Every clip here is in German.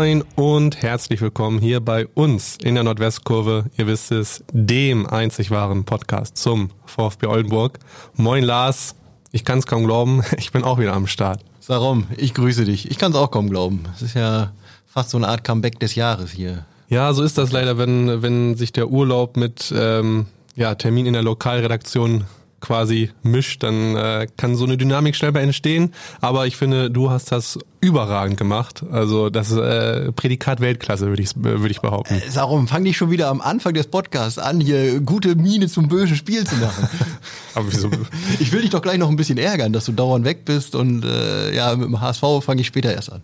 Moin und herzlich willkommen hier bei uns in der Nordwestkurve. Ihr wisst es, dem einzig wahren Podcast zum VfB Oldenburg. Moin Lars, ich kann es kaum glauben, ich bin auch wieder am Start. Sarum, ich grüße dich. Ich kann es auch kaum glauben. Es ist ja fast so eine Art Comeback des Jahres hier. Ja, so ist das leider, wenn, wenn sich der Urlaub mit ähm, ja, Termin in der Lokalredaktion quasi mischt, dann äh, kann so eine Dynamik schnell mal entstehen. Aber ich finde, du hast das überragend gemacht. Also das äh, Prädikat Weltklasse, würde ich, würd ich behaupten. Äh, Sarum, fang dich schon wieder am Anfang des Podcasts an, hier gute Miene zum bösen Spiel zu machen. Aber wieso? Ich will dich doch gleich noch ein bisschen ärgern, dass du dauernd weg bist und äh, ja, mit dem HSV fange ich später erst an.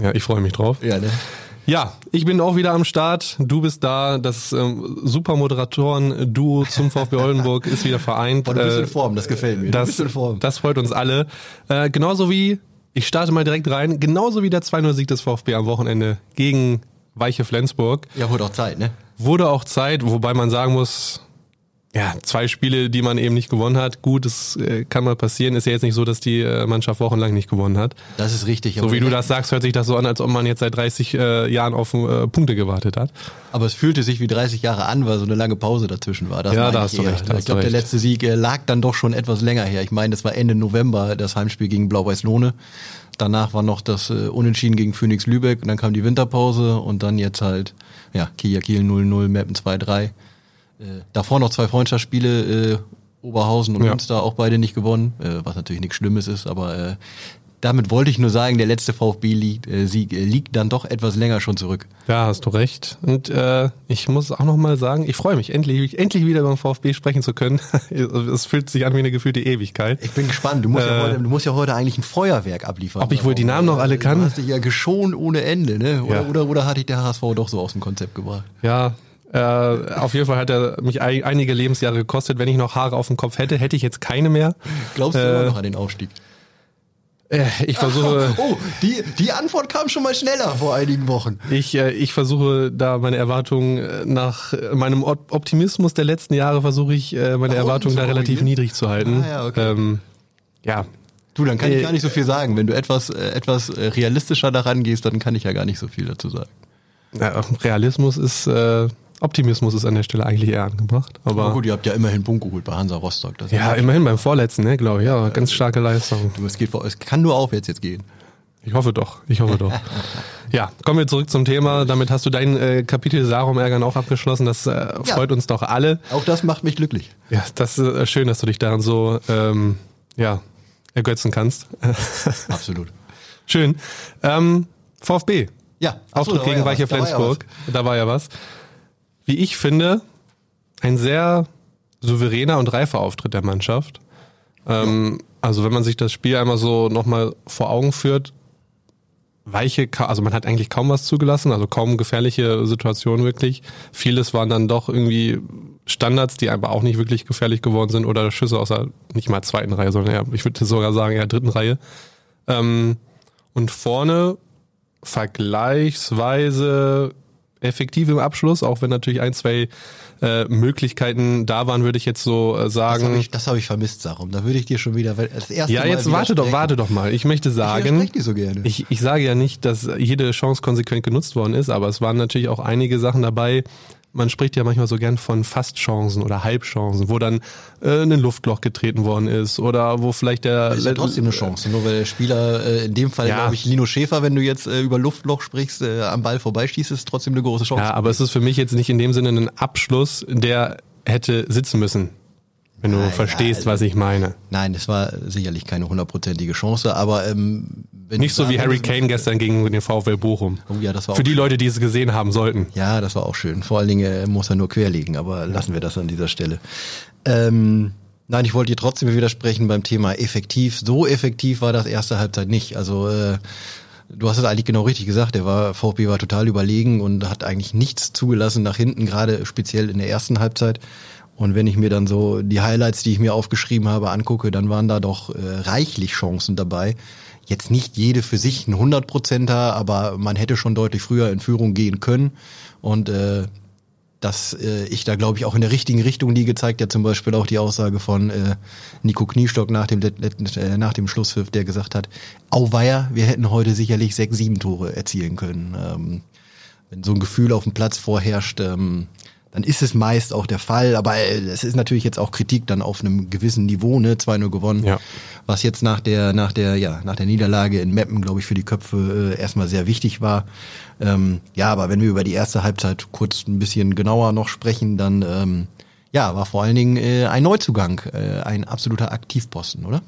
Ja, ich freue mich drauf. Ja, ne? Ja, ich bin auch wieder am Start. Du bist da. Das ähm, super Moderatoren-Duo zum VfB Oldenburg ist wieder vereint. Boah, du bist in äh, Form, das gefällt mir. Das, das freut uns alle. Äh, genauso wie, ich starte mal direkt rein, genauso wie der 2-0-Sieg des VfB am Wochenende gegen Weiche Flensburg. Ja, wurde auch Zeit, ne? Wurde auch Zeit, wobei man sagen muss, ja, zwei Spiele, die man eben nicht gewonnen hat. Gut, das äh, kann mal passieren. Ist ja jetzt nicht so, dass die äh, Mannschaft wochenlang nicht gewonnen hat. Das ist richtig. So wie du das sagst, hört sich das so an, als ob man jetzt seit 30 äh, Jahren auf äh, Punkte gewartet hat. Aber es fühlte sich wie 30 Jahre an, weil so eine lange Pause dazwischen war. Das ja, da hast du recht. Ich glaube, der letzte Sieg äh, lag dann doch schon etwas länger her. Ich meine, das war Ende November, das Heimspiel gegen Blau-Weiß-Lohne. Danach war noch das äh, Unentschieden gegen Phoenix Lübeck und dann kam die Winterpause und dann jetzt halt, ja, Kia Kiel 0-0, Mappen 2-3. Äh, davor noch zwei Freundschaftsspiele, äh, Oberhausen und ja. Münster auch beide nicht gewonnen, äh, was natürlich nichts Schlimmes ist, aber äh, damit wollte ich nur sagen, der letzte VfB-Sieg äh, äh, liegt dann doch etwas länger schon zurück. Ja, hast du recht. Und äh, ich muss auch nochmal sagen, ich freue mich, endlich, endlich wieder beim VfB sprechen zu können. es fühlt sich an wie eine gefühlte Ewigkeit. Ich bin gespannt. Du musst, äh, ja, heute, du musst ja heute eigentlich ein Feuerwerk abliefern. Ob ich wohl die Namen noch alle kann? Du hast dich ja geschont ohne Ende, ne? Oder, ja. oder, oder hatte ich der HSV doch so aus dem Konzept gebracht? Ja, äh, auf jeden Fall hat er mich ein, einige Lebensjahre gekostet. Wenn ich noch Haare auf dem Kopf hätte, hätte ich jetzt keine mehr. Glaubst du äh, immer noch an den Aufstieg? Äh, ich versuche. Oh, die, die Antwort kam schon mal schneller vor einigen Wochen. Ich, äh, ich versuche da meine Erwartungen äh, nach meinem Optimismus der letzten Jahre versuche ich meine? Erwartungen da relativ niedrig zu halten. Ah, ja, okay. Ähm, ja. Du, dann kann ich gar nicht so viel sagen. Wenn du etwas, etwas realistischer daran gehst, dann kann ich ja gar nicht so viel dazu sagen. Ja, Realismus ist äh, Optimismus ist an der Stelle eigentlich eher angebracht. Aber, aber gut, ihr habt ja immerhin Punkt geholt bei Hansa Rostock. ja, immerhin beim vorletzten, ne, glaube ich. Ja, ganz starke Leistung. Du, es, geht, es kann nur aufwärts jetzt gehen. Ich hoffe doch, ich hoffe doch. ja, kommen wir zurück zum Thema. Damit hast du dein äh, Kapitel Sarum ärgern auch abgeschlossen. Das äh, freut ja. uns doch alle. Auch das macht mich glücklich. Ja, das ist äh, schön, dass du dich daran so ähm, ja, ergötzen kannst. Absolut. Schön. Ähm, VfB. Ja, Auftritt gegen ja Weiche Flensburg. Da war ja was wie ich finde, ein sehr souveräner und reifer Auftritt der Mannschaft. Ähm, also wenn man sich das Spiel einmal so nochmal vor Augen führt, weiche, also man hat eigentlich kaum was zugelassen, also kaum gefährliche Situationen wirklich. Vieles waren dann doch irgendwie Standards, die aber auch nicht wirklich gefährlich geworden sind oder Schüsse aus der nicht mal zweiten Reihe, sondern ja, ich würde sogar sagen eher dritten Reihe. Ähm, und vorne vergleichsweise effektiv im Abschluss, auch wenn natürlich ein, zwei äh, Möglichkeiten da waren, würde ich jetzt so äh, sagen. Das habe ich, das hab ich vermisst, Sarum. Da würde ich dir schon wieder das erste Ja, jetzt warte doch, warte doch mal. Ich möchte sagen, ich, so ich, ich sage ja nicht, dass jede Chance konsequent genutzt worden ist, aber es waren natürlich auch einige Sachen dabei, man spricht ja manchmal so gern von Fastchancen oder Halbchancen, wo dann äh, ein Luftloch getreten worden ist oder wo vielleicht der. Das ist ja trotzdem eine Chance, nur weil der Spieler, äh, in dem Fall ja. glaube ich Lino Schäfer, wenn du jetzt äh, über Luftloch sprichst, äh, am Ball vorbeischießt, ist trotzdem eine große Chance. Ja, aber es ist für mich jetzt nicht in dem Sinne ein Abschluss, der hätte sitzen müssen. Wenn du ah, verstehst, also, was ich meine. Nein, es war sicherlich keine hundertprozentige Chance, aber ähm, nicht so wie Harry Kane gestern gegen den VfL Bochum. Oh ja, das war Für die schön. Leute, die es gesehen haben sollten. Ja, das war auch schön. Vor allen Dingen äh, muss er nur querlegen, aber lassen wir das an dieser Stelle. Ähm, nein, ich wollte dir trotzdem widersprechen beim Thema effektiv. So effektiv war das erste Halbzeit nicht. Also äh, du hast es eigentlich genau richtig gesagt. Der war VfB war total überlegen und hat eigentlich nichts zugelassen nach hinten, gerade speziell in der ersten Halbzeit. Und wenn ich mir dann so die Highlights, die ich mir aufgeschrieben habe, angucke, dann waren da doch äh, reichlich Chancen dabei. Jetzt nicht jede für sich ein Hundertprozenter, aber man hätte schon deutlich früher in Führung gehen können. Und äh, dass äh, ich da, glaube ich, auch in der richtigen Richtung liege, zeigt ja zum Beispiel auch die Aussage von äh, Nico Kniestock nach dem, äh, nach dem Schlusspfiff, der gesagt hat, auweia, wir hätten heute sicherlich sechs, sieben Tore erzielen können. Ähm, wenn so ein Gefühl auf dem Platz vorherrscht, ähm, dann ist es meist auch der Fall. Aber äh, es ist natürlich jetzt auch Kritik dann auf einem gewissen Niveau, ne? 2-0 gewonnen. Ja. Was jetzt nach der, nach der, ja, nach der Niederlage in Meppen, glaube ich, für die Köpfe äh, erstmal sehr wichtig war. Ähm, ja, aber wenn wir über die erste Halbzeit kurz ein bisschen genauer noch sprechen, dann ähm, ja, war vor allen Dingen äh, ein Neuzugang, äh, ein absoluter Aktivposten, oder?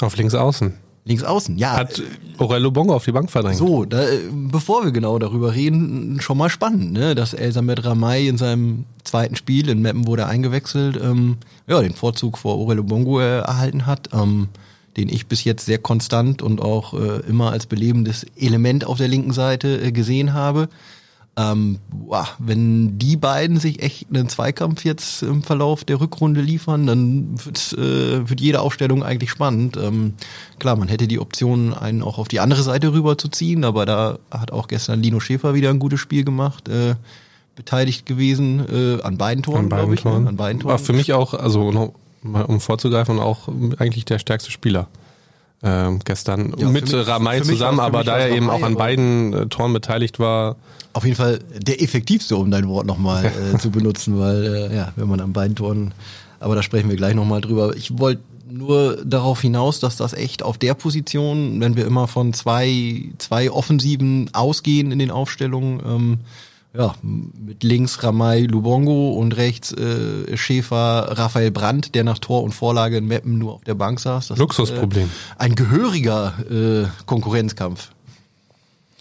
Auf links außen. Links außen, ja. Hat Aurelio Bongo auf die Bank verdrängt. So, da, bevor wir genau darüber reden, schon mal spannend, ne? dass Elsamet Ramay in seinem zweiten Spiel, in Meppen wurde eingewechselt, ähm, ja, den Vorzug vor Aurelio Bongo äh, erhalten hat, ähm, den ich bis jetzt sehr konstant und auch äh, immer als belebendes Element auf der linken Seite äh, gesehen habe. Ähm, boah, wenn die beiden sich echt einen Zweikampf jetzt im Verlauf der Rückrunde liefern, dann wird, äh, wird jede Aufstellung eigentlich spannend. Ähm, klar, man hätte die Option, einen auch auf die andere Seite rüber zu ziehen, aber da hat auch gestern Lino Schäfer wieder ein gutes Spiel gemacht. Äh, beteiligt gewesen äh, an beiden Toren, glaube ich. Ne? Toren. An beiden Toren. War für mich auch, also um vorzugreifen, auch eigentlich der stärkste Spieler ähm, gestern ja, mit mich, Ramay zusammen, aber da er eben auch an beiden äh, Toren beteiligt war. Auf jeden Fall der effektivste, um dein Wort nochmal äh, zu benutzen, weil äh, ja, wenn man an beiden Toren, aber da sprechen wir gleich nochmal drüber. Ich wollte nur darauf hinaus, dass das echt auf der Position, wenn wir immer von zwei, zwei Offensiven ausgehen in den Aufstellungen, ähm, ja, mit links Ramay Lubongo und rechts äh, Schäfer Raphael Brandt, der nach Tor und Vorlage in Meppen nur auf der Bank saß. Das Luxusproblem. Ist, äh, ein gehöriger äh, Konkurrenzkampf.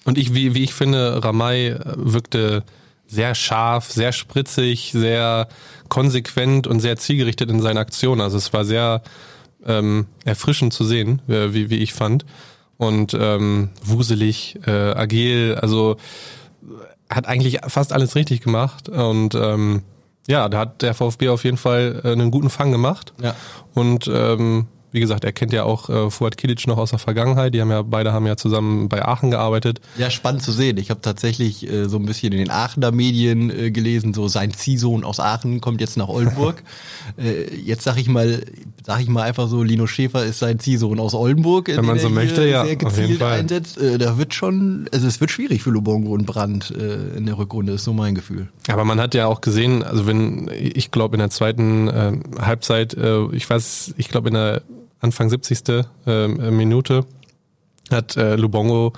Und ich, wie, wie ich finde, Ramay äh, wirkte sehr scharf, sehr spritzig, sehr konsequent und sehr zielgerichtet in seinen Aktionen. Also es war sehr ähm, erfrischend zu sehen, äh, wie, wie ich fand. Und ähm, wuselig, äh, agil, also hat eigentlich fast alles richtig gemacht und ähm, ja, da hat der VfB auf jeden Fall äh, einen guten Fang gemacht. Ja. Und ähm, wie gesagt, er kennt ja auch äh, Fuad Kilic noch aus der Vergangenheit. Die haben ja beide haben ja zusammen bei Aachen gearbeitet. Ja, spannend zu sehen. Ich habe tatsächlich äh, so ein bisschen in den Aachener Medien äh, gelesen, so sein Ziehsohn aus Aachen kommt jetzt nach Oldenburg. äh, jetzt sag ich mal, sag ich mal einfach so, Lino Schäfer ist sein Ziehsohn aus Oldenburg, wenn man so möchte, ja, auf jeden Fall. einsetzt. Äh, da wird schon, also es wird schwierig für Lubongo und Brandt äh, in der Rückrunde, ist so mein Gefühl. Aber man hat ja auch gesehen, also wenn ich glaube in der zweiten äh, Halbzeit, äh, ich weiß, ich glaube in der Anfang 70. Äh, Minute hat äh, Lubongo,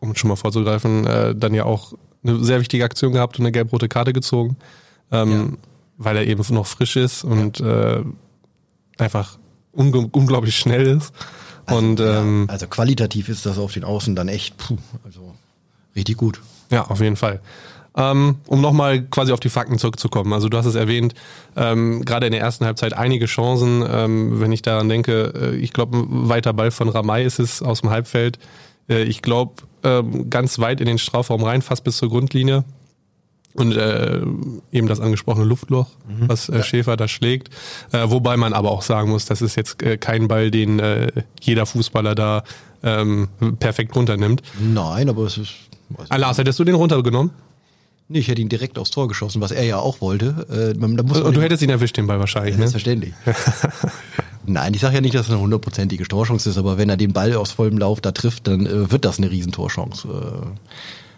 um schon mal vorzugreifen, äh, dann ja auch eine sehr wichtige Aktion gehabt und eine gelb-rote Karte gezogen, ähm, ja. weil er eben noch frisch ist und ja. äh, einfach unglaublich schnell ist. Also, und, ähm, ja, also qualitativ ist das auf den Außen dann echt, puh, also richtig gut. Ja, auf jeden Fall. Ähm, um nochmal quasi auf die Fakten zurückzukommen. Also du hast es erwähnt, ähm, gerade in der ersten Halbzeit einige Chancen. Ähm, wenn ich daran denke, äh, ich glaube, ein weiter Ball von Ramay ist es aus dem Halbfeld. Äh, ich glaube, ähm, ganz weit in den Strafraum rein, fast bis zur Grundlinie. Und äh, eben das angesprochene Luftloch, mhm. was äh, Schäfer da schlägt. Äh, wobei man aber auch sagen muss, das ist jetzt äh, kein Ball, den äh, jeder Fußballer da ähm, perfekt runternimmt. Nein, aber es ist. Lars, hättest du den runtergenommen? Nee, ich hätte ihn direkt aufs Tor geschossen, was er ja auch wollte. Äh, man, muss Und du hättest ihn erwischt, den Ball wahrscheinlich, ja, ne? Selbstverständlich. Nein, ich sage ja nicht, dass es eine hundertprozentige Torchance ist, aber wenn er den Ball aus vollem Lauf da trifft, dann äh, wird das eine Riesentorchance. Äh,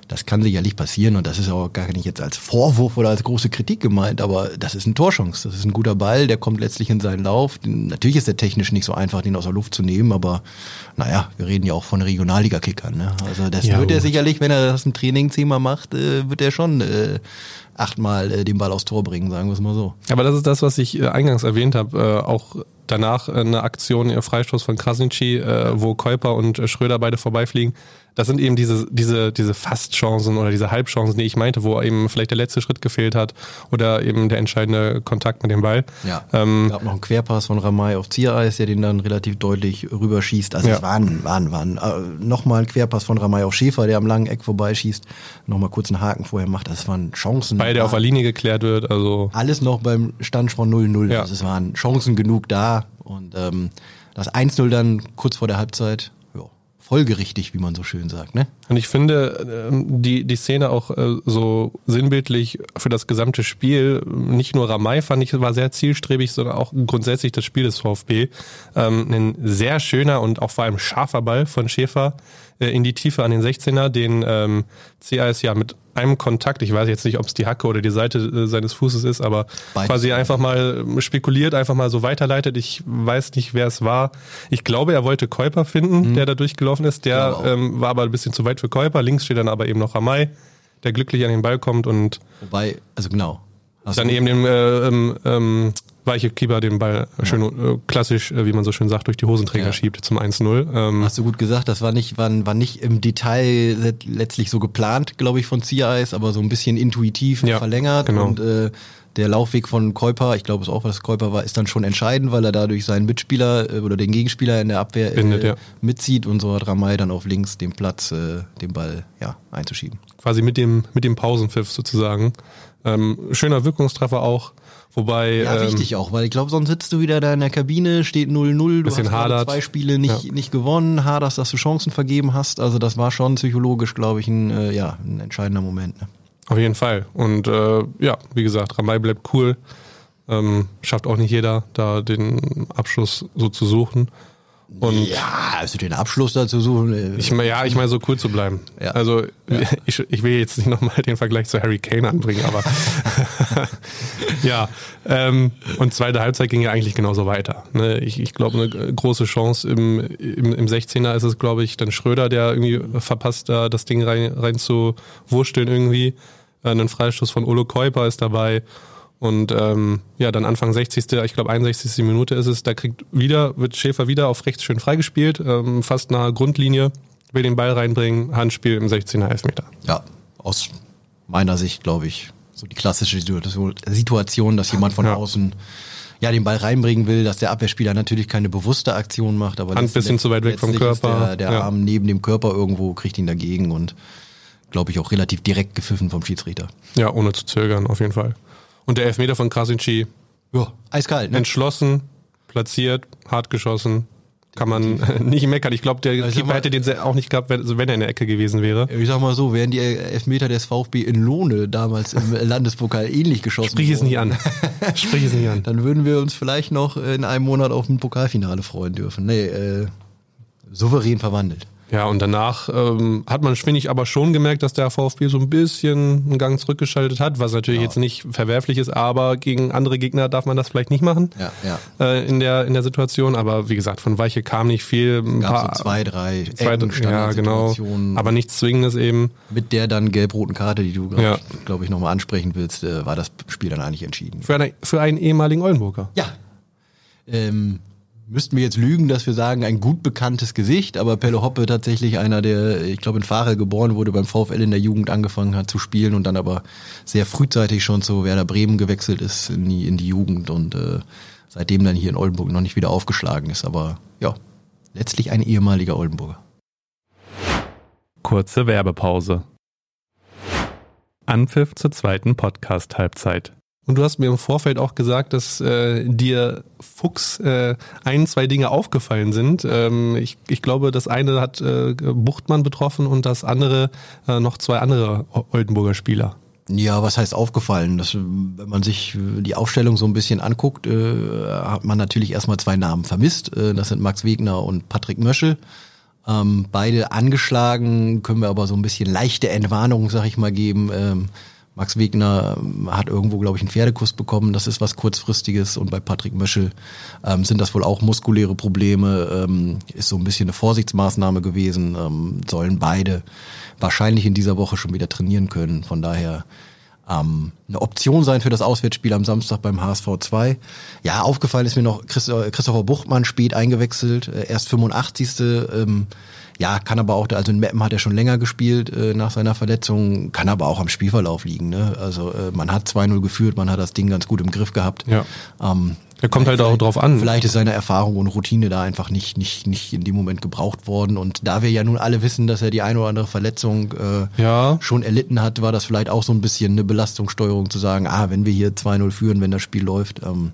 das kann sicherlich passieren und das ist auch gar nicht jetzt als Vorwurf oder als große Kritik gemeint, aber das ist eine Torchance. Das ist ein guter Ball, der kommt letztlich in seinen Lauf. Natürlich ist der technisch nicht so einfach, den aus der Luft zu nehmen, aber naja, wir reden ja auch von Regionalliga-Kickern. Ne? Also das ja, wird er sicherlich, wenn er das im Training zehnmal macht, äh, wird er schon äh, achtmal äh, den Ball aufs Tor bringen, sagen wir es mal so. Aber das ist das, was ich äh, eingangs erwähnt habe, äh, auch danach eine Aktion, ihr Freistoß von Krasnitschi, äh, wo Käuper und Schröder beide vorbeifliegen das sind eben diese, diese, diese Fastchancen oder diese Halbchancen, die ich meinte, wo eben vielleicht der letzte Schritt gefehlt hat oder eben der entscheidende Kontakt mit dem Ball. Ja. Ähm, gab noch einen Querpass von Ramay auf Ziereis, der den dann relativ deutlich rüberschießt. Also ja. es waren, waren, waren. Äh, Nochmal ein Querpass von Ramay auf Schäfer, der am langen Eck vorbeischießt, nochmal kurz einen Haken vorher macht. Das waren Chancen. Weil der auf der Linie geklärt wird, also. Alles noch beim Stand von 0-0. Ja. Also es waren Chancen genug da und ähm, das 1-0 dann kurz vor der Halbzeit folgerichtig, wie man so schön sagt. Ne? Und ich finde ähm, die, die Szene auch äh, so sinnbildlich für das gesamte Spiel, nicht nur Ramay fand ich, war sehr zielstrebig, sondern auch grundsätzlich das Spiel des VfB. Ähm, ein sehr schöner und auch vor allem scharfer Ball von Schäfer äh, in die Tiefe an den 16er, den ähm, CAS ja mit einem Kontakt, ich weiß jetzt nicht, ob es die Hacke oder die Seite äh, seines Fußes ist, aber Beides. quasi einfach mal spekuliert, einfach mal so weiterleitet. Ich weiß nicht, wer es war. Ich glaube, er wollte Käuper finden, mhm. der da durchgelaufen ist. Der ähm, war aber ein bisschen zu weit für Käuper. Links steht dann aber eben noch Ramay, der glücklich an den Ball kommt und Wobei, also genau. Hast dann eben den äh, ähm, ähm, weiche Keeper den Ball schön äh, klassisch, äh, wie man so schön sagt, durch die Hosenträger ja. schiebt zum 1-0. Ähm, Hast du gut gesagt, das war nicht, war, war nicht im Detail letztlich so geplant, glaube ich, von CIs, aber so ein bisschen intuitiv ja, verlängert genau. und äh, der Laufweg von Käuper, ich glaube es auch, was Käuper war, ist dann schon entscheidend, weil er dadurch seinen Mitspieler äh, oder den Gegenspieler in der Abwehr Bindet, äh, ja. mitzieht und so hat Ramay dann auf links den Platz, äh, den Ball ja, einzuschieben. Quasi mit dem, mit dem Pausenpfiff sozusagen. Ähm, schöner Wirkungstreffer auch. Wobei. Ja, ähm, wichtig auch, weil ich glaube, sonst sitzt du wieder da in der Kabine, steht 0-0, du hast hadert. zwei Spiele nicht, ja. nicht gewonnen, haderst, dass du Chancen vergeben hast. Also das war schon psychologisch, glaube ich, ein, äh, ja, ein entscheidender Moment. Ne? Auf jeden Fall. Und äh, ja, wie gesagt, Ramay bleibt cool. Ähm, schafft auch nicht jeder, da den Abschluss so zu suchen. Und ja, also den Abschluss dazu suchen. Äh, ich meine, ja, ich meine, so cool zu bleiben. Ja. Also ja. Ich, ich will jetzt nicht nochmal den Vergleich zu Harry Kane anbringen, aber ja. Ähm, und zweite Halbzeit ging ja eigentlich genauso weiter. Ne? Ich, ich glaube, eine große Chance im, im, im 16er ist es, glaube ich, dann Schröder, der irgendwie verpasst, da das Ding rein, rein zu wursteln irgendwie. Äh, ein Freistoß von Olo Keuper ist dabei. Und ähm, ja, dann Anfang 60. Ich glaube 61. Minute ist es, da kriegt wieder, wird Schäfer wieder auf rechts schön freigespielt, ähm, fast nahe Grundlinie, will den Ball reinbringen, Handspiel im 16er Elfmeter. Ja, aus meiner Sicht, glaube ich, so die klassische Situation, dass jemand von ja. außen ja den Ball reinbringen will, dass der Abwehrspieler natürlich keine bewusste Aktion macht, aber Hand bisschen zu weit weg vom Körper. der, der ja. Arm neben dem Körper irgendwo kriegt ihn dagegen und glaube ich auch relativ direkt gepfiffen vom Schiedsrichter. Ja, ohne zu zögern, auf jeden Fall. Und der Elfmeter von Krasinski. Ja, eiskalt, ne? Entschlossen, platziert, hart geschossen. Kann man nicht meckern. Ich glaube, der also Keeper hätte den auch nicht gehabt, wenn, wenn er in der Ecke gewesen wäre. Ich sag mal so, wären die Elfmeter des VfB in Lohne damals im Landespokal ähnlich geschossen Sprich es nicht an. Sprich es nicht an. Dann würden wir uns vielleicht noch in einem Monat auf ein Pokalfinale freuen dürfen. Nee, äh, souverän verwandelt. Ja, und danach ähm, hat man, finde ich, aber schon gemerkt, dass der VfB so ein bisschen einen Gang zurückgeschaltet hat, was natürlich ja. jetzt nicht verwerflich ist, aber gegen andere Gegner darf man das vielleicht nicht machen ja, ja. Äh, in, der, in der Situation. Aber wie gesagt, von Weiche kam nicht viel. Ein paar, so zwei, drei zwei, ja, genau, aber nichts Zwingendes eben. Mit der dann gelb-roten Karte, die du, glaube ja. ich, glaub ich nochmal ansprechen willst, äh, war das Spiel dann eigentlich entschieden. Für, eine, für einen ehemaligen Oldenburger. Ja. Ähm, müssten wir jetzt lügen, dass wir sagen, ein gut bekanntes Gesicht, aber Pelle Hoppe tatsächlich einer, der, ich glaube, in Fahre geboren wurde, beim VfL in der Jugend angefangen hat zu spielen und dann aber sehr frühzeitig schon zu Werder Bremen gewechselt ist in die, in die Jugend und äh, seitdem dann hier in Oldenburg noch nicht wieder aufgeschlagen ist. Aber ja, letztlich ein ehemaliger Oldenburger. Kurze Werbepause. Anpfiff zur zweiten Podcast-Halbzeit. Und du hast mir im Vorfeld auch gesagt, dass äh, dir Fuchs äh, ein, zwei Dinge aufgefallen sind. Ähm, ich, ich glaube, das eine hat äh, Buchtmann betroffen und das andere äh, noch zwei andere Oldenburger Spieler. Ja, was heißt aufgefallen? Das, wenn man sich die Aufstellung so ein bisschen anguckt, äh, hat man natürlich erstmal zwei Namen vermisst. Äh, das sind Max Wegner und Patrick Möschel. Ähm, beide angeschlagen, können wir aber so ein bisschen leichte Entwarnung, sag ich mal, geben. Ähm, Max Wegner ähm, hat irgendwo, glaube ich, einen Pferdekuss bekommen. Das ist was kurzfristiges. Und bei Patrick Möschel ähm, sind das wohl auch muskuläre Probleme. Ähm, ist so ein bisschen eine Vorsichtsmaßnahme gewesen. Ähm, sollen beide wahrscheinlich in dieser Woche schon wieder trainieren können. Von daher ähm, eine Option sein für das Auswärtsspiel am Samstag beim HSV 2. Ja, aufgefallen ist mir noch Christopher Buchtmann spät eingewechselt, äh, erst 85. Ähm, ja, kann aber auch, also in Meppen hat er schon länger gespielt äh, nach seiner Verletzung, kann aber auch am Spielverlauf liegen. Ne? Also äh, man hat 2-0 geführt, man hat das Ding ganz gut im Griff gehabt. Ja. Ähm, er kommt halt auch drauf an. Vielleicht ist seine Erfahrung und Routine da einfach nicht, nicht, nicht in dem Moment gebraucht worden. Und da wir ja nun alle wissen, dass er die eine oder andere Verletzung äh, ja. schon erlitten hat, war das vielleicht auch so ein bisschen eine Belastungssteuerung zu sagen, ah, wenn wir hier 2-0 führen, wenn das Spiel läuft, ähm,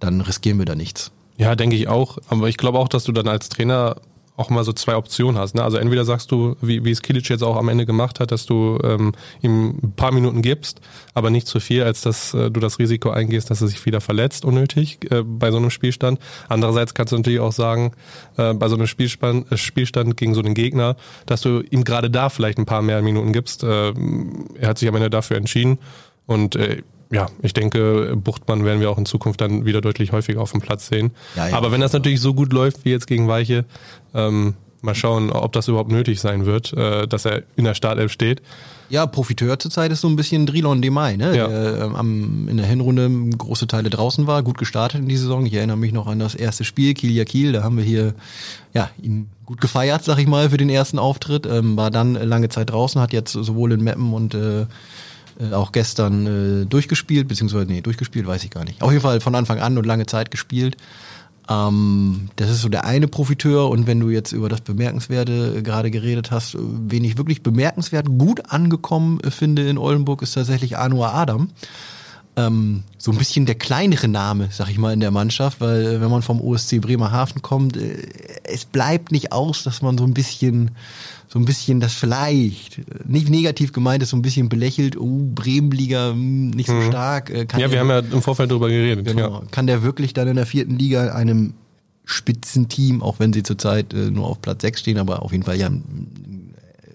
dann riskieren wir da nichts. Ja, denke ich auch. Aber ich glaube auch, dass du dann als Trainer auch mal so zwei Optionen hast. Ne? Also entweder sagst du, wie, wie es Kilic jetzt auch am Ende gemacht hat, dass du ähm, ihm ein paar Minuten gibst, aber nicht zu viel, als dass äh, du das Risiko eingehst, dass er sich wieder verletzt, unnötig äh, bei so einem Spielstand. Andererseits kannst du natürlich auch sagen, äh, bei so einem Spielstand, äh, Spielstand gegen so einen Gegner, dass du ihm gerade da vielleicht ein paar mehr Minuten gibst. Äh, er hat sich am Ende dafür entschieden und äh, ja, ich denke, Buchtmann werden wir auch in Zukunft dann wieder deutlich häufiger auf dem Platz sehen. Ja, ja, Aber wenn das natürlich so gut läuft wie jetzt gegen Weiche, ähm, mal schauen, ob das überhaupt nötig sein wird, äh, dass er in der Startelf steht. Ja, Profiteur zurzeit ist so ein bisschen Drilon Demay, ne? Ja. Der äh, am, in der Hinrunde große Teile draußen war, gut gestartet in die Saison. Ich erinnere mich noch an das erste Spiel, Kiel Kiel, da haben wir hier ja, ihn gut gefeiert, sag ich mal, für den ersten Auftritt. Ähm, war dann lange Zeit draußen, hat jetzt sowohl in Meppen und äh, äh, auch gestern äh, durchgespielt, beziehungsweise, nee, durchgespielt, weiß ich gar nicht. Auf jeden Fall von Anfang an und lange Zeit gespielt. Ähm, das ist so der eine Profiteur und wenn du jetzt über das Bemerkenswerte äh, gerade geredet hast, äh, wen ich wirklich bemerkenswert gut angekommen finde in Oldenburg, ist tatsächlich Anwar Adam. Ähm, so ein bisschen der kleinere Name, sag ich mal, in der Mannschaft, weil wenn man vom OSC Bremerhaven kommt, äh, es bleibt nicht aus, dass man so ein bisschen so ein bisschen das vielleicht, nicht negativ gemeint ist, so ein bisschen belächelt, oh, Bremenliga hm, nicht so mhm. stark. Äh, ja, wir haben ja im Vorfeld darüber geredet. Genau. Ja. Kann der wirklich dann in der vierten Liga einem Spitzenteam, auch wenn sie zurzeit äh, nur auf Platz 6 stehen, aber auf jeden Fall ja einen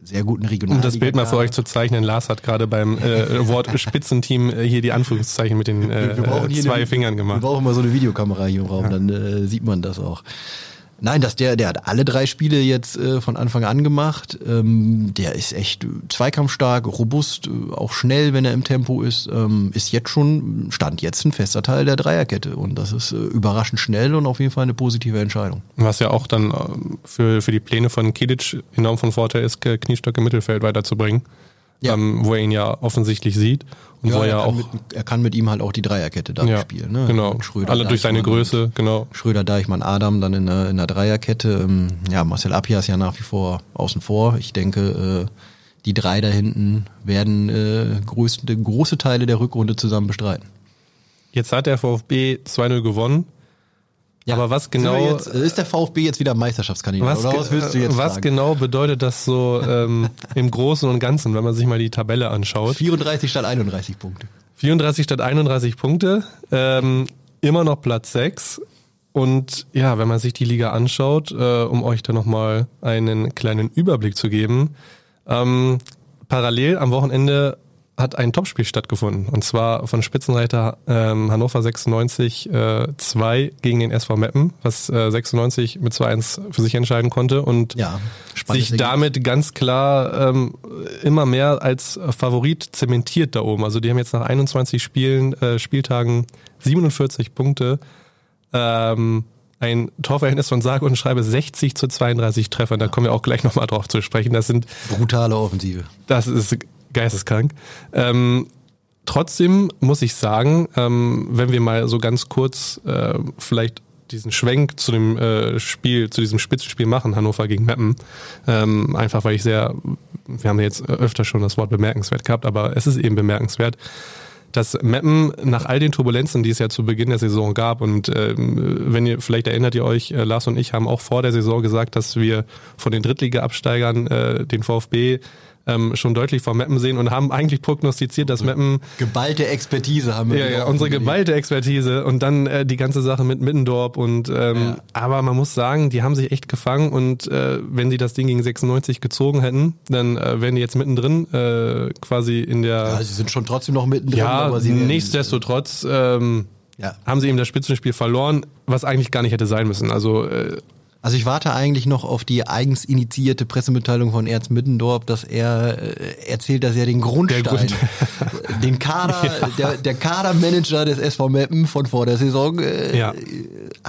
sehr guten Regional. Um das Bild mal für euch zu zeichnen, Lars hat gerade beim äh, Wort Spitzenteam äh, hier die Anführungszeichen mit den äh, zwei eine, Fingern gemacht. Wir brauchen mal so eine Videokamera hier im Raum, ja. dann äh, sieht man das auch. Nein, dass der, der hat alle drei Spiele jetzt äh, von Anfang an gemacht. Ähm, der ist echt zweikampfstark, robust, äh, auch schnell, wenn er im Tempo ist. Ähm, ist jetzt schon, stand jetzt ein fester Teil der Dreierkette. Und das ist äh, überraschend schnell und auf jeden Fall eine positive Entscheidung. Was ja auch dann äh, für, für die Pläne von Kilic enorm von Vorteil ist, Kniestock im Mittelfeld weiterzubringen. Ja. Ähm, wo er ihn ja offensichtlich sieht. Und ja, wo er, er, auch mit, er kann mit ihm halt auch die Dreierkette da ja, spielen. Ne? Genau. Schröder, Alle durch seine Größe, genau. Schröder, Deichmann, Adam dann in der, in der Dreierkette. Ähm, ja, Marcel Appia ist ja nach wie vor außen vor. Ich denke, äh, die drei da hinten werden äh, größte, große Teile der Rückrunde zusammen bestreiten. Jetzt hat der VfB 2-0 gewonnen. Ja, aber was genau jetzt, ist der VfB jetzt wieder Meisterschaftskandidat was, oder was willst du jetzt Was sagen? genau bedeutet das so ähm, im Großen und Ganzen, wenn man sich mal die Tabelle anschaut? 34 statt 31 Punkte. 34 statt 31 Punkte, ähm, immer noch Platz 6 und ja, wenn man sich die Liga anschaut, äh, um euch da nochmal einen kleinen Überblick zu geben, ähm, parallel am Wochenende hat ein Topspiel stattgefunden. Und zwar von Spitzenreiter ähm, Hannover 96 äh, 2 gegen den SV Meppen, was äh, 96 mit 2-1 für sich entscheiden konnte und ja, sich damit ganz klar ähm, immer mehr als Favorit zementiert da oben. Also die haben jetzt nach 21 Spielen, äh, Spieltagen 47 Punkte. Ähm, ein Torverhältnis von sage und schreibe 60 zu 32 Treffern. Da kommen wir auch gleich nochmal drauf zu sprechen. Das sind brutale Offensive. Das ist geisteskrank. Ähm, trotzdem muss ich sagen, ähm, wenn wir mal so ganz kurz äh, vielleicht diesen Schwenk zu dem äh, Spiel, zu diesem Spitzenspiel machen, Hannover gegen Meppen. Ähm, einfach weil ich sehr, wir haben jetzt öfter schon das Wort bemerkenswert gehabt, aber es ist eben bemerkenswert, dass Meppen nach all den Turbulenzen, die es ja zu Beginn der Saison gab, und ähm, wenn ihr, vielleicht erinnert ihr euch, äh, Lars und ich haben auch vor der Saison gesagt, dass wir von den Drittliga-Absteigern äh, den VfB ähm, schon deutlich vor Mappen sehen und haben eigentlich prognostiziert, dass Mappen geballte Expertise haben wir. Ja, ja, unsere geballte Expertise und dann äh, die ganze Sache mit Mittendorp und ähm, ja. aber man muss sagen, die haben sich echt gefangen und äh, wenn sie das Ding gegen 96 gezogen hätten, dann äh, wären die jetzt mittendrin äh, quasi in der. Ja, sie sind schon trotzdem noch mittendrin. Ja, aber sie nichtsdestotrotz. Ähm, ja. haben sie eben das Spitzenspiel verloren, was eigentlich gar nicht hätte sein müssen. Also äh, also ich warte eigentlich noch auf die eigens initiierte Pressemitteilung von Ernst Middendorf, dass er äh, erzählt, dass er den Grundstein, Grund. den Kader, ja. der, der Kadermanager des SV Meppen von vor der Saison äh, ja.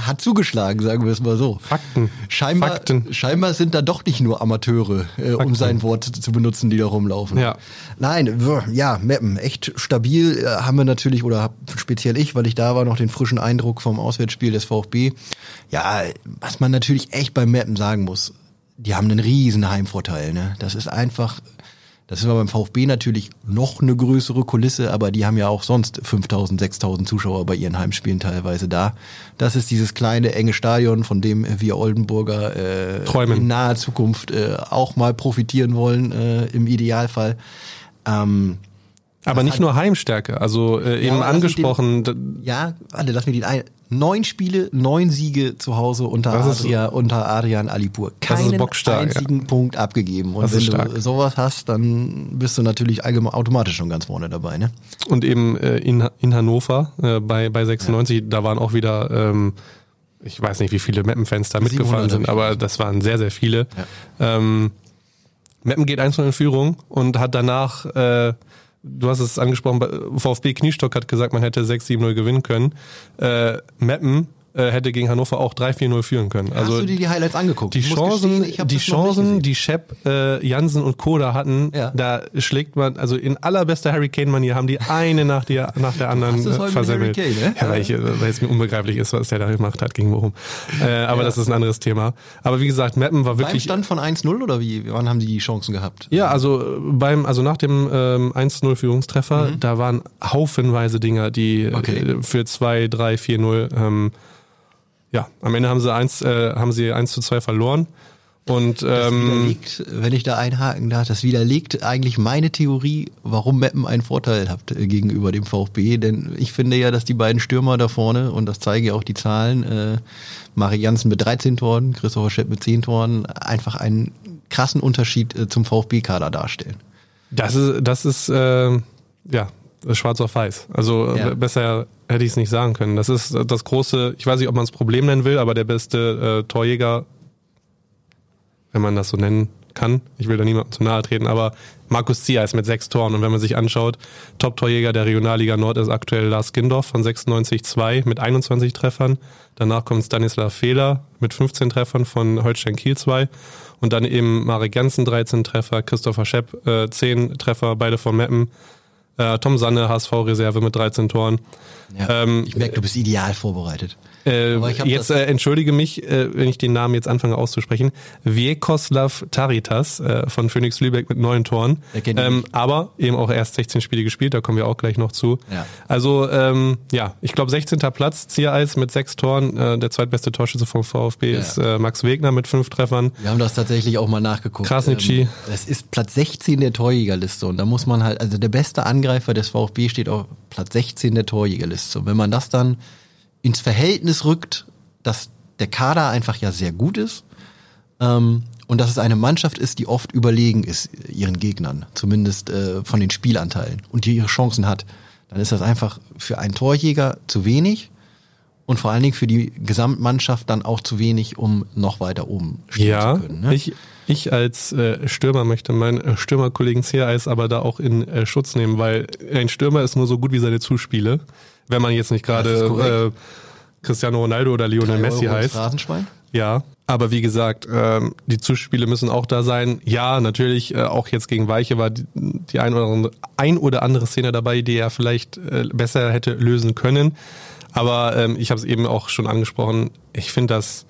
Hat zugeschlagen, sagen wir es mal so. Fakten. Scheinbar, Fakten. scheinbar sind da doch nicht nur Amateure, äh, um sein Wort zu benutzen, die da rumlaufen. Ja. Nein, ja, Meppen, echt stabil äh, haben wir natürlich, oder speziell ich, weil ich da war, noch den frischen Eindruck vom Auswärtsspiel des VfB. Ja, was man natürlich echt beim Mappen sagen muss, die haben einen riesen Heimvorteil. Ne? Das ist einfach Das ist aber beim VfB natürlich noch eine größere Kulisse, aber die haben ja auch sonst 5000, 6000 Zuschauer bei ihren Heimspielen teilweise da. Das ist dieses kleine, enge Stadion, von dem wir Oldenburger äh, Träumen. in naher Zukunft äh, auch mal profitieren wollen, äh, im Idealfall. Ähm, Aber nicht nur Heimstärke, also äh, eben lass mich angesprochen, d- ja, warte, lass mir den ein. Neun Spiele, neun Siege zu Hause unter, Adria, unter Adrian Alipur. Keinen bockstark, einzigen Punkt abgegeben. Und Das wenn du sowas hast, dann bist du natürlich allgemein automatisch schon ganz vorne dabei. Ne? und eben äh, in, in Hannover äh, bei, bei 96, da waren auch wieder, ähm, ich weiß nicht, wie viele Meppen-Fans da 700 mitgefahren sind, aber das waren sehr, sehr viele. Ähm, Meppen geht 1 in Führung und hat danach, äh, du hast es angesprochen, bei- VfB Kniestock hat gesagt, man hätte 6-7-0 gewinnen können. Äh, Meppen äh, hätte gegen Hannover auch 3-4-0 führen können. Hast Also du dir die Highlights angeguckt? die Chancen, gestehen, die Chancen, die Shep, äh, Jansen und Koda hatten, Ja. da schlägt man, also in allerbester Hurricane-Manier haben die eine nach der, nach der anderen hast äh, versemmelt. Ne? Ja, weil, ich, äh, weil es mir unbegreiflich ist, was der da gemacht hat gegen Bochum. Äh, aber das ist ein anderes Thema. Aber wie gesagt, Meppen war Beim wirklich... Stand von 1-0 oder wie? Wann haben die die Chancen gehabt? Ja, also äh, beim, also nach dem ähm, 1-0 Führungstreffer, Mhm. da waren haufenweise Dinger, die Okay. für 2, 3, 4-0, ähm, ja, am Ende haben sie 1, äh, haben sie 1 zu 2 verloren. Und Das ähm, widerlegt, wenn ich da einhaken darf, das widerlegt eigentlich meine Theorie, warum Meppen einen Vorteil hat äh, gegenüber dem VfB. Denn ich finde ja, dass die beiden Stürmer da vorne, und das zeigen ja auch die Zahlen, äh, Mari Jansen mit 13 Toren, Christopher Schepp mit 10 Toren, einfach einen krassen Unterschied äh, zum VfB-Kader darstellen. Das ist, das ist, äh, ja, schwarz auf weiß. Also Ja. äh, besser hätte ich es nicht sagen können. Das ist das große, ich weiß nicht, ob man es Problem nennen will, aber der beste äh, Torjäger, wenn man das so nennen kann. Ich will da niemandem zu nahe treten, aber Markus Zia ist mit sechs Toren und wenn man sich anschaut, Top-Torjäger der Regionalliga Nord ist aktuell Lars Gindorf von 96-2 mit 21 Treffern. Danach kommt Stanislav Fehler mit 15 Treffern von Holstein Kiel 2 und dann eben Marek Janssen 13 Treffer, Christopher Schepp äh, 10 Treffer, beide von Meppen. Äh, Tom Sanne, HSV-Reserve mit 13 Toren. Ähm, ich merke, du bist ideal vorbereitet. Äh, jetzt äh, entschuldige mich, äh, wenn ich den Namen jetzt anfange auszusprechen. Vjekoslav Taritas äh, von Phoenix Lübeck mit neun Toren. Ähm, aber eben auch erst 16 Spiele gespielt, da kommen wir auch gleich noch zu. Ja. Also ähm, ja, ich glaube 16. Platz, Ziereis mit sechs Toren. Äh, der zweitbeste Torschütze vom VfB Ja. ist äh, Max Wegner mit fünf Treffern. Wir haben das tatsächlich auch mal nachgeguckt. Krasnitschi. Ähm, Das ist Platz 16 der Torjägerliste und da muss man halt, also der beste Angreifer des VfB steht auf Platz 16 der Torjägerliste. Und wenn man das dann ins Verhältnis rückt, dass der Kader einfach ja sehr gut ist ähm, und dass es eine Mannschaft ist, die oft überlegen ist ihren Gegnern, zumindest äh, von den Spielanteilen und die ihre Chancen hat, dann ist das einfach für einen Torjäger zu wenig und vor allen Dingen für die Gesamtmannschaft dann auch zu wenig, um noch weiter oben stehen Ja, zu können. Ne? ich, ich als äh, Stürmer möchte meinen äh, Stürmerkollegen Ziereis aber da auch in äh, Schutz nehmen, weil ein Stürmer ist nur so gut wie seine Zuspiele. Wenn man jetzt nicht gerade äh, Cristiano Ronaldo oder Lionel Messi Euro heißt. Phrasenschwein? Ja, aber wie gesagt, ähm, die Zuspiele müssen auch da sein. Ja, natürlich, äh, auch jetzt gegen Weiche war die, die ein, oder andere, ein oder andere Szene dabei, die er vielleicht äh, besser hätte lösen können. Aber ähm, ich habe es eben auch schon angesprochen, ich finde das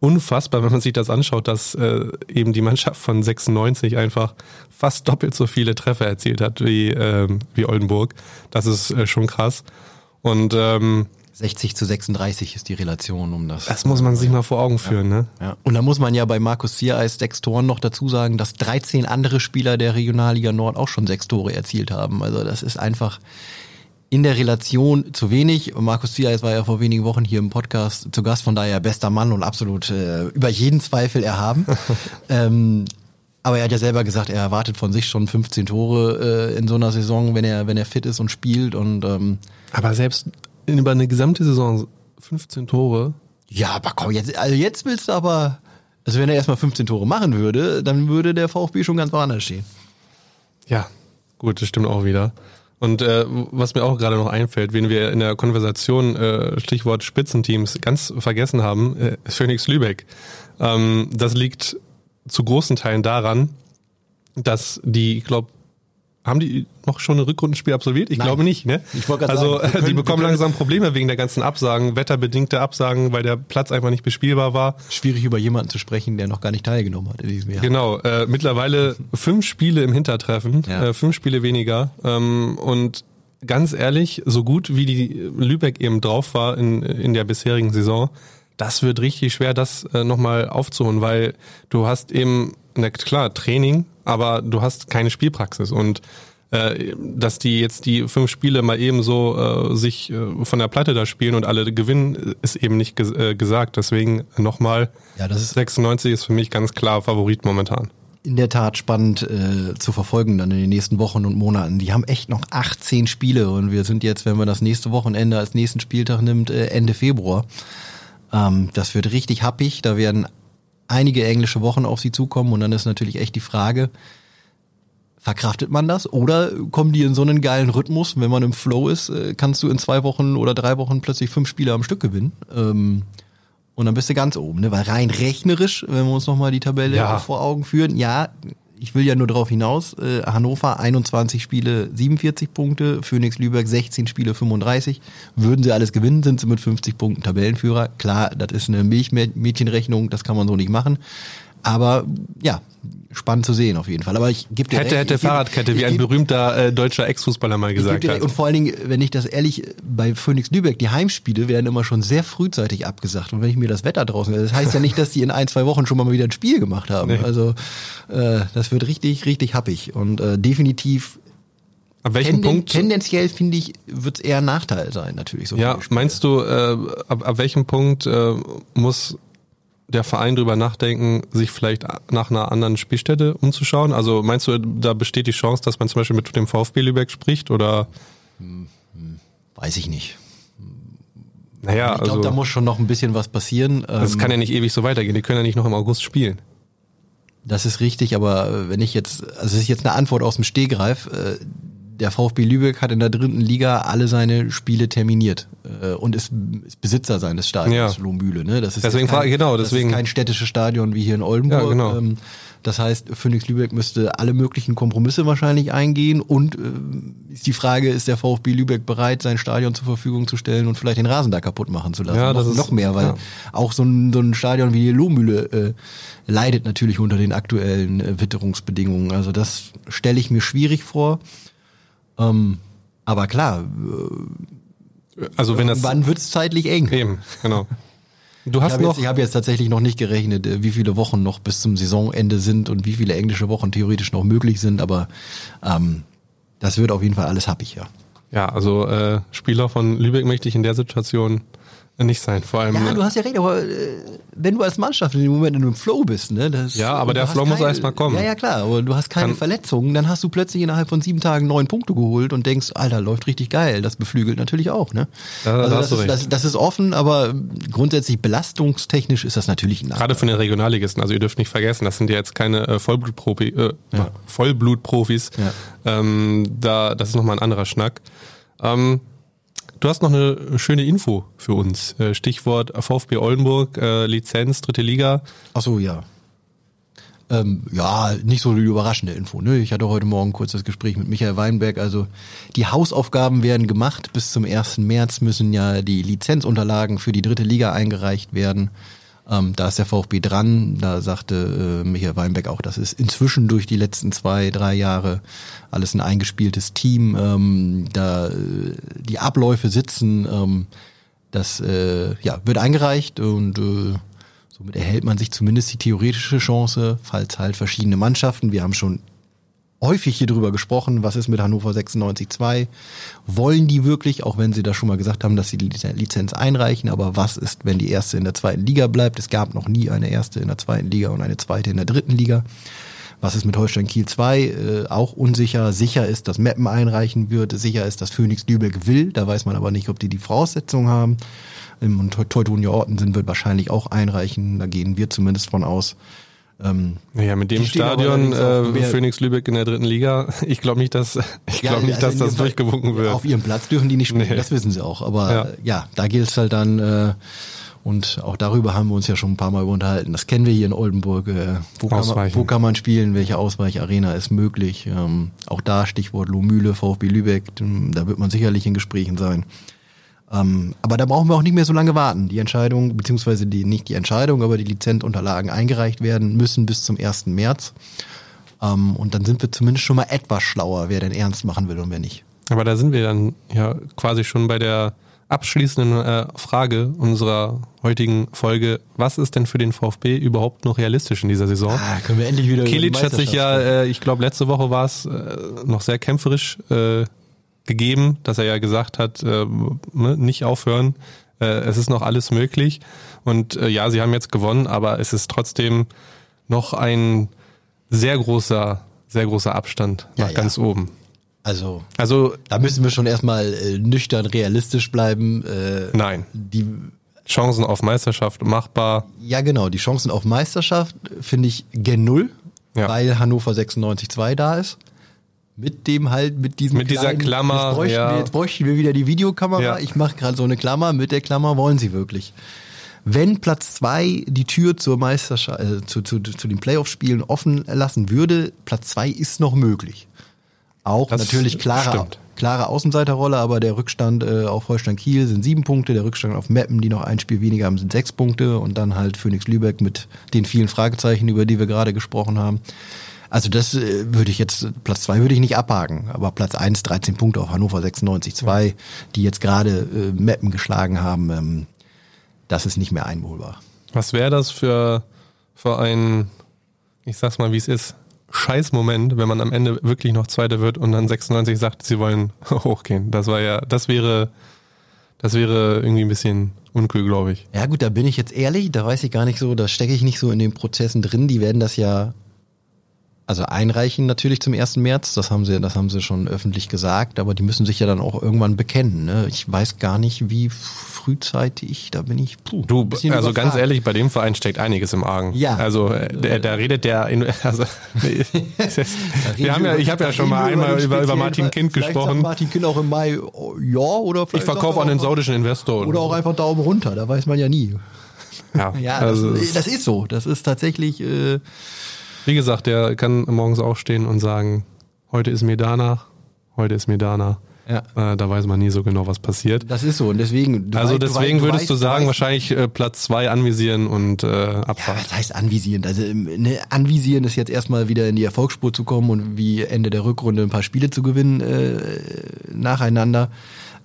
unfassbar, wenn man sich das anschaut, dass äh, eben die Mannschaft von 96 einfach fast doppelt so viele Treffer erzielt hat wie, ähm, wie Oldenburg. Das ist äh, schon krass. Und ähm, 60 zu 36 ist die Relation, um das. das muss man sich mal vor Augen führen, ne? Ja. Und da muss man ja bei Markus Ziereis sechs Toren noch dazu sagen, dass 13 andere Spieler der Regionalliga Nord auch schon sechs Tore erzielt haben. Also das ist einfach in der Relation zu wenig. Und Markus Ziereis war ja vor wenigen Wochen hier im Podcast zu Gast, von daher bester Mann und absolut äh, über jeden Zweifel erhaben. ähm, aber er hat ja selber gesagt, er erwartet von sich schon 15 Tore äh, in so einer Saison, wenn er wenn er fit ist und spielt und ähm, Aber selbst über eine gesamte Saison 15 Tore. Ja, aber komm, jetzt, also jetzt willst du aber, also wenn er erstmal 15 Tore machen würde, dann würde der VfB schon ganz woanders stehen. Ja, gut, das stimmt auch wieder. Und äh, was mir auch gerade noch einfällt, wen wir in der Konversation äh, Stichwort Spitzenteams ganz vergessen haben, äh, ist Phoenix Lübeck. Ähm, das liegt zu großen Teilen daran, dass die, ich glaube, haben die noch schon ein Rückrundenspiel absolviert? Ich Nein. glaube nicht, ne? Ich wollte also sagen, wir die können- bekommen können- langsam Probleme wegen der ganzen Absagen, wetterbedingte Absagen, weil der Platz einfach nicht bespielbar war. Schwierig über jemanden zu sprechen, der noch gar nicht teilgenommen hat in diesem Jahr. Genau, äh, mittlerweile fünf Spiele im Hintertreffen, Ja. äh, fünf Spiele weniger. Ähm, und ganz ehrlich, so gut wie die Lübeck eben drauf war in, in der bisherigen Saison, das wird richtig schwer, das äh, nochmal aufzuholen, weil du hast eben, na klar, Training, aber du hast keine Spielpraxis und äh, dass die jetzt die fünf Spiele mal eben so äh, sich äh, von der Platte da spielen und alle gewinnen, ist eben nicht ges äh, gesagt. Deswegen nochmal, Ja, das ist 96 ist für mich ganz klar Favorit momentan. in der Tat spannend äh, zu verfolgen dann in den nächsten Wochen und Monaten. Die haben echt noch 18 Spiele und wir sind jetzt, wenn man das nächste Wochenende als nächsten Spieltag nimmt, äh, Ende Februar. Ähm, das wird richtig happig. Da werden einige englische Wochen auf sie zukommen und dann ist natürlich echt die Frage, verkraftet man das oder kommen die in so einen geilen Rhythmus, wenn man im Flow ist, äh, kannst du in zwei Wochen oder drei Wochen plötzlich fünf Spiele am Stück gewinnen. Ähm, und dann bist du ganz oben, ne? Weil rein rechnerisch, wenn wir uns nochmal die Tabelle Ja. vor Augen führen, ja, ich will ja nur darauf hinaus, äh, Hannover 21 Spiele 47 Punkte, Phoenix Lübeck 16 Spiele 35. Würden sie alles gewinnen, sind sie mit 50 Punkten Tabellenführer. Klar, das ist eine Milchmädchenrechnung, das kann man so nicht machen. Aber ja, spannend zu sehen auf jeden Fall. Aber ich gebe dir Hätte, recht, hätte geb- Fahrradkette, wie ein geb- berühmter äh, deutscher Ex-Fußballer mal gesagt hat. Und vor allen Dingen, wenn ich das ehrlich, bei Phoenix Lübeck, die Heimspiele werden immer schon sehr frühzeitig abgesagt. Und wenn ich mir das Wetter draußen, das heißt ja nicht, dass die in ein, zwei Wochen schon mal wieder ein Spiel gemacht haben. Nee. Also äh, das wird richtig, richtig happig. Und äh, definitiv Ab welchem tenden, Punkt? tendenziell finde ich, wird es eher ein Nachteil sein, natürlich. So Ja, meinst du, äh, ab, ab welchem Punkt äh, muss der Verein drüber nachdenken, sich vielleicht nach einer anderen Spielstätte umzuschauen? Also meinst du, da besteht die Chance, dass man zum Beispiel mit dem VfB Lübeck spricht? Oder Weiß ich nicht. naja, ich glaube, also da muss schon noch ein bisschen was passieren. das Ähm, kann ja nicht ewig so weitergehen. Die können ja nicht noch im August spielen. Das ist richtig, aber äh, wenn ich jetzt, also es ist jetzt eine Antwort aus dem Stehgreif. Der VfB Lübeck hat in der dritten Liga alle seine Spiele terminiert äh, und ist, ist Besitzer seines Stadions, Ja. Lohmühle. Ne? Das ist Deswegen kein, genau, das deswegen- ist kein städtisches Stadion wie hier in Oldenburg. Ja, genau. Ähm, Das heißt, Phoenix Lübeck müsste alle möglichen Kompromisse wahrscheinlich eingehen und äh, ist die Frage, ist der VfB Lübeck bereit, sein Stadion zur Verfügung zu stellen und vielleicht den Rasen da kaputt machen zu lassen? Ja, das noch, ist- noch mehr, weil ja. auch so ein, so ein Stadion wie die Lohmühle äh, leidet natürlich unter den aktuellen äh, Witterungsbedingungen. Also das stelle ich mir schwierig vor. Ähm, aber klar, Also wenn das wann wird es zeitlich eng? eben, genau. Du Ich hast habe noch jetzt, ich hab jetzt tatsächlich noch nicht gerechnet, äh, wie viele Wochen noch bis zum Saisonende sind und wie viele englische Wochen theoretisch noch möglich sind, aber ähm, das wird auf jeden Fall alles happig, ja. ja, also äh, Spieler von Lübeck möchte ich in der Situation nicht sein. Vor allem Ja, du hast ja recht, aber äh, wenn du als Mannschaft in dem Moment in einem Flow bist, ne? Das, Ja, aber der Flow muss keine- erst mal kommen. Ja, ja, klar, aber du hast keine Kann- Verletzungen, dann hast du plötzlich innerhalb von sieben Tagen neun Punkte geholt und denkst, Alter, läuft richtig geil. Das beflügelt natürlich auch, ne? Da also das, ist, das, das ist offen, aber grundsätzlich belastungstechnisch ist das natürlich ein. Gerade für den Regionalligisten, also ihr dürft nicht vergessen, das sind ja jetzt keine äh, Vollblutprofi, äh, Ja. Vollblutprofis. Ja. Ähm, da, das ist nochmal ein anderer Schnack. Ähm, du hast noch eine schöne Info für uns. Äh, Stichwort VfB Oldenburg, äh, Lizenz, dritte Liga. Ach so, ja. Ähm, ja, nicht so die überraschende Info. Ne? Ich hatte heute Morgen kurz das Gespräch mit Michael Weinberg. Also die Hausaufgaben werden gemacht. Bis zum 1. März müssen ja die Lizenzunterlagen für die dritte Liga eingereicht werden. Ähm, da ist der VfB dran. Da sagte äh, Michael Weinberg auch, das ist inzwischen durch die letzten zwei, drei Jahre alles ein eingespieltes Team. Ähm, da äh, die Abläufe sitzen. Ähm, das äh, ja, wird eingereicht und äh, somit erhält man sich zumindest die theoretische Chance, falls halt verschiedene Mannschaften, wir haben schon häufig hier drüber gesprochen, was ist mit Hannover 96-2, wollen die wirklich, auch wenn sie da schon mal gesagt haben, dass sie die Lizenz einreichen, aber was ist, wenn die erste in der zweiten Liga bleibt? Es gab noch nie eine erste in der zweiten Liga und eine zweite in der dritten Liga. Was ist mit Holstein Kiel 2? Äh, auch unsicher. Sicher ist, dass Meppen einreichen wird. Sicher ist, dass Phoenix Lübeck will. Da weiß man aber nicht, ob die die Voraussetzungen haben. Ähm, Und Teu- Teutonia Orten wird wahrscheinlich auch einreichen. Da gehen wir zumindest von aus. Ähm, Naja, mit dem Stadion äh, Phoenix Lübeck in der dritten Liga, ich glaube nicht, dass ich Ja, glaube nicht, also dass das durchgewunken wird. Auf ihrem Platz dürfen die nicht spielen, Nee. das wissen sie auch. Aber Ja. ja, ja da gilt es halt dann äh, Und auch darüber haben wir uns ja schon ein paar Mal unterhalten. Das kennen wir hier in Oldenburg. Äh, wo, kann man, wo kann man spielen? Welche Ausweicharena ist möglich? Ähm, auch da Stichwort Lohmühle, VfB Lübeck. Da wird man sicherlich in Gesprächen sein. Ähm, aber da brauchen wir auch nicht mehr so lange warten. Die Entscheidung, beziehungsweise die, nicht die Entscheidung, aber die Lizenzunterlagen eingereicht werden müssen bis zum 1. März. Ähm, und dann sind wir zumindest schon mal etwas schlauer, wer denn ernst machen will und wer nicht. Aber da sind wir dann ja quasi schon bei der abschließenden äh, Frage unserer heutigen Folge. Was ist denn für den VfB überhaupt noch realistisch in dieser Saison? Ah, können wir endlich wieder Kilic hat sich ja, äh, ich glaube, letzte Woche war es äh, noch sehr kämpferisch äh, gegeben, dass er ja gesagt hat, äh, ne, nicht aufhören. Äh, es ist noch alles möglich. Und äh, ja, sie haben jetzt gewonnen, aber es ist trotzdem noch ein sehr großer, sehr großer Abstand nach ja, ganz oben. Also, also da müssen wir schon erstmal äh, nüchtern realistisch bleiben. Äh, nein. Die Chancen auf Meisterschaft machbar. Ja, genau. Die Chancen auf Meisterschaft finde ich gen Null, ja. weil Hannover 96-2 da ist. Mit dem halt, mit diesem Mit kleinen, dieser Klammer. Jetzt bräuchten, ja. wir, jetzt bräuchten wir wieder die Videokamera. Ja. Ich mache gerade so eine Klammer. Mit der Klammer wollen sie wirklich. Wenn Platz zwei die Tür zur Meisterschaft, äh, zu, zu, zu den Playoff-Spielen offen lassen würde, Platz zwei ist noch möglich. Auch das natürlich klare, klare Außenseiterrolle, aber der Rückstand äh, auf Holstein Kiel sind sieben Punkte, der Rückstand auf Meppen, die noch ein Spiel weniger haben, sind sechs Punkte und dann halt Phoenix Lübeck mit den vielen Fragezeichen, über die wir gerade gesprochen haben. Also das äh, würde ich jetzt, Platz zwei würde ich nicht abhaken, aber Platz eins 13 Punkte auf Hannover 96, zwei, die jetzt gerade äh, Meppen geschlagen haben, ähm, das ist nicht mehr einholbar. Was wäre das für, für ein, ich sag's mal, wie es ist, Scheißmoment, wenn man am Ende wirklich noch Zweiter wird und dann 96 sagt, sie wollen hochgehen. Das war ja, das wäre, das wäre irgendwie ein bisschen uncool, glaube ich. Ja gut, da bin ich jetzt ehrlich, da weiß ich gar nicht so, da stecke ich nicht so in den Prozessen drin. Die werden das ja also einreichen natürlich zum 1. März, das haben sie, das haben sie schon öffentlich gesagt, aber die müssen sich ja dann auch irgendwann bekennen. Ne? Ich weiß gar nicht, wie frühzeitig, da bin ich. Puh, du, also überfragt. ganz ehrlich, bei dem Verein steckt einiges im Argen. Ja. Also äh, da redet der, also, wir haben ja, ich habe ja schon mal einmal über, über Martin Kind gesprochen. Martin Kind auch im Mai, ja oder Ich verkaufe an den saudischen Investor. Oder auch einfach Daumen runter, da weiß man ja nie. Ja, ja also das, das, ist so. Das ist tatsächlich. Äh, wie gesagt, der kann morgens aufstehen und sagen, heute ist mir danach, heute ist mir danach. Ja. Äh, da weiß man nie so genau, was passiert. Das ist so und deswegen. Du also deswegen du würdest weißt, du sagen, du wahrscheinlich äh, Platz zwei anvisieren und äh, abfahren. Ja, was heißt anvisieren? Also ne, anvisieren ist jetzt erstmal wieder in die Erfolgsspur zu kommen und wie Ende der Rückrunde ein paar Spiele zu gewinnen äh, nacheinander.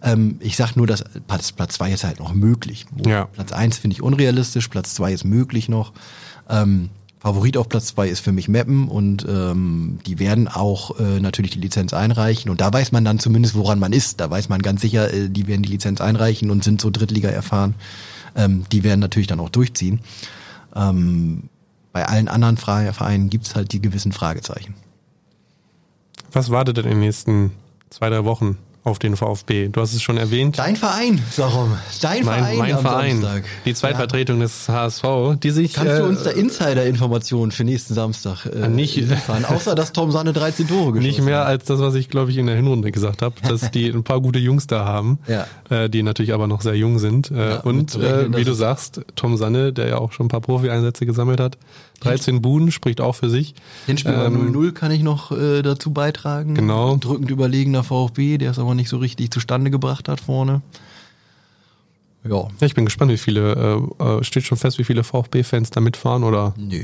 Ähm, ich sag nur, dass Platz, Platz zwei ist halt noch möglich. Ja. Platz eins finde ich unrealistisch, Platz zwei ist möglich noch. Ähm, Favorit auf Platz zwei ist für mich Meppen und ähm, die werden auch äh, natürlich die Lizenz einreichen und da weiß man dann zumindest, woran man ist. Da weiß man ganz sicher, äh, die werden die Lizenz einreichen und sind so Drittliga erfahren. Ähm, die werden natürlich dann auch durchziehen. Ähm, bei allen anderen Vereinen gibt's halt die gewissen Fragezeichen. Was wartet denn in den nächsten zwei, drei Wochen? Auf den VfB. Du hast es schon erwähnt. Dein Verein, Sarum. Dein mein, Verein. Mein Verein. Samstag. Die Zweitvertretung ja. des HSV, die sich. Kannst äh, du uns da Insider-Informationen für nächsten Samstag äh, nicht liefern? Außer dass Tom Sanne 13 Tore geschossen Nicht mehr als das, was ich, glaube ich, in der Hinrunde gesagt habe, dass die ein paar gute Jungs da haben, ja. äh, die natürlich aber noch sehr jung sind. Äh, ja, und äh, wie du sagst, Tom Sanne, der ja auch schon ein paar Profi-Einsätze gesammelt hat, 13 Buden spricht auch für sich. Hinspiel ähm, 0-0 kann ich noch äh, dazu beitragen. Genau. Drückend überlegener VfB, der es aber nicht so richtig zustande gebracht hat vorne. Ja. ja ich bin gespannt, wie viele, äh, äh steht schon fest, wie viele VfB-Fans da mitfahren oder? Nö.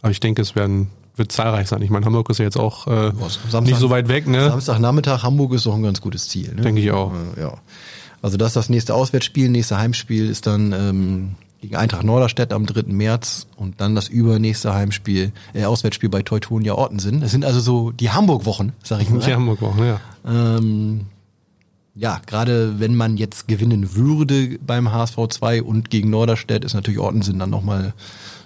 Aber ich denke, es werden wird zahlreich sein. Ich meine, Hamburg ist ja jetzt auch äh, Samstag, nicht so weit weg, ne? Samstagnachmittag Hamburg ist doch ein ganz gutes Ziel. Ne? Denke ich auch. Ja. Also das ist das nächste Auswärtsspiel, nächste Heimspiel ist dann ähm, gegen Eintracht Norderstedt am 3. März und dann das übernächste Heimspiel, äh, Auswärtsspiel bei Teutonia Ortensen. Das sind also so die Hamburg-Wochen, sag ich mal. Die Hamburg-Wochen, ja. Ähm, ja, gerade wenn man jetzt gewinnen würde beim HSV 2 und gegen Norderstedt, ist natürlich Ortensen dann nochmal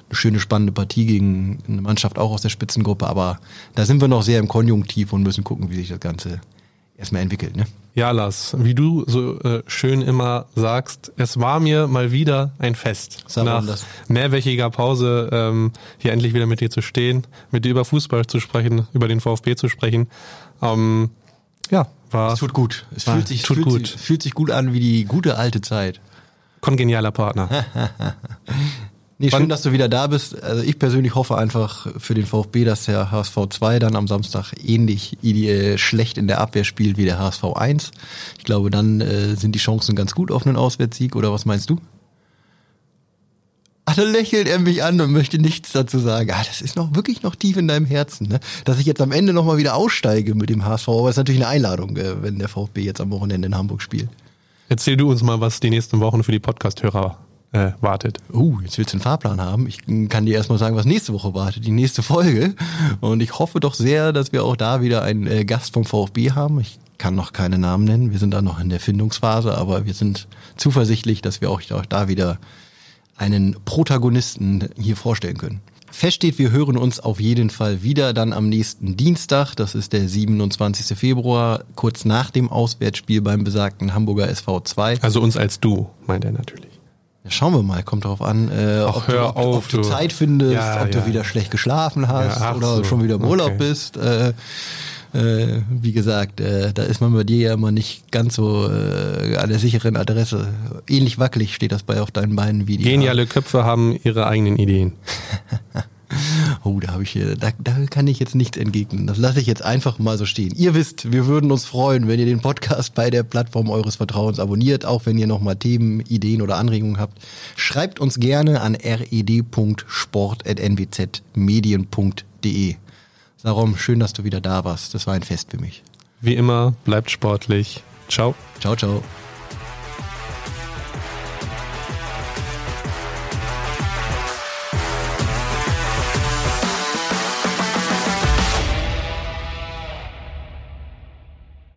eine schöne, spannende Partie gegen eine Mannschaft auch aus der Spitzengruppe. Aber da sind wir noch sehr im Konjunktiv und müssen gucken, wie sich das Ganze erstmal entwickelt. Ne? Ja, Lars, wie du so äh, schön immer sagst, es war mir mal wieder ein Fest, nach das. mehrwöchiger Pause ähm, hier endlich wieder mit dir zu stehen, mit dir über Fußball zu sprechen, über den VfB zu sprechen. Ähm, ja, war. Es tut gut. Es war, fühlt sich, tut fühlt gut. Sich, fühlt sich gut an wie die gute alte Zeit. Kongenialer Partner. Nee, schön, dass du wieder da bist. Also ich persönlich hoffe einfach für den VfB, dass der HSV 2 dann am Samstag ähnlich äh, schlecht in der Abwehr spielt wie der HSV 1. Ich glaube, dann äh, sind die Chancen ganz gut auf einen Auswärtssieg, oder was meinst du? Ah, da lächelt er mich an und möchte nichts dazu sagen. Ah, das ist noch wirklich noch tief in deinem Herzen, ne? Dass ich jetzt am Ende nochmal wieder aussteige mit dem HSV, aber ist natürlich eine Einladung, äh, wenn der VfB jetzt am Wochenende in Hamburg spielt. Erzähl du uns mal, was die nächsten Wochen für die Podcast-Hörer äh, wartet. Uh, jetzt willst du einen Fahrplan haben. Ich kann dir erstmal sagen, was nächste Woche wartet, die nächste Folge. Und ich hoffe doch sehr, dass wir auch da wieder einen äh, Gast vom VfB haben. Ich kann noch keine Namen nennen. Wir sind da noch in der Findungsphase, aber wir sind zuversichtlich, dass wir auch da wieder einen Protagonisten hier vorstellen können. Fest steht, wir hören uns auf jeden Fall wieder dann am nächsten Dienstag. Das ist der 27. Februar, kurz nach dem Auswärtsspiel beim besagten Hamburger SV 2. Also uns als du, meint er natürlich. Ja, schauen wir mal, kommt darauf an, äh, Ach, ob, du, ob, auf, ob du du. Zeit findest, Ja, ob ja. du wieder schlecht geschlafen hast ach oder so. schon wieder im Urlaub Okay. bist. Äh, äh, wie gesagt, äh, da ist man bei dir ja immer nicht ganz so äh, an der sicheren Adresse. Ähnlich wackelig steht das bei auf deinen Beinen wie die. Geniale Köpfe haben ihre eigenen Ideen. Oh, da habe ich hier, da, da kann ich jetzt nichts entgegnen. Das lasse ich jetzt einfach mal so stehen. Ihr wisst, wir würden uns freuen, wenn ihr den Podcast bei der Plattform eures Vertrauens abonniert, auch wenn ihr nochmal Themen, Ideen oder Anregungen habt. Schreibt uns gerne an red.sport.nwzmedien.de. Sarum, schön, dass du wieder da warst. Das war ein Fest für mich. Wie immer, bleibt sportlich. Ciao. Ciao, ciao.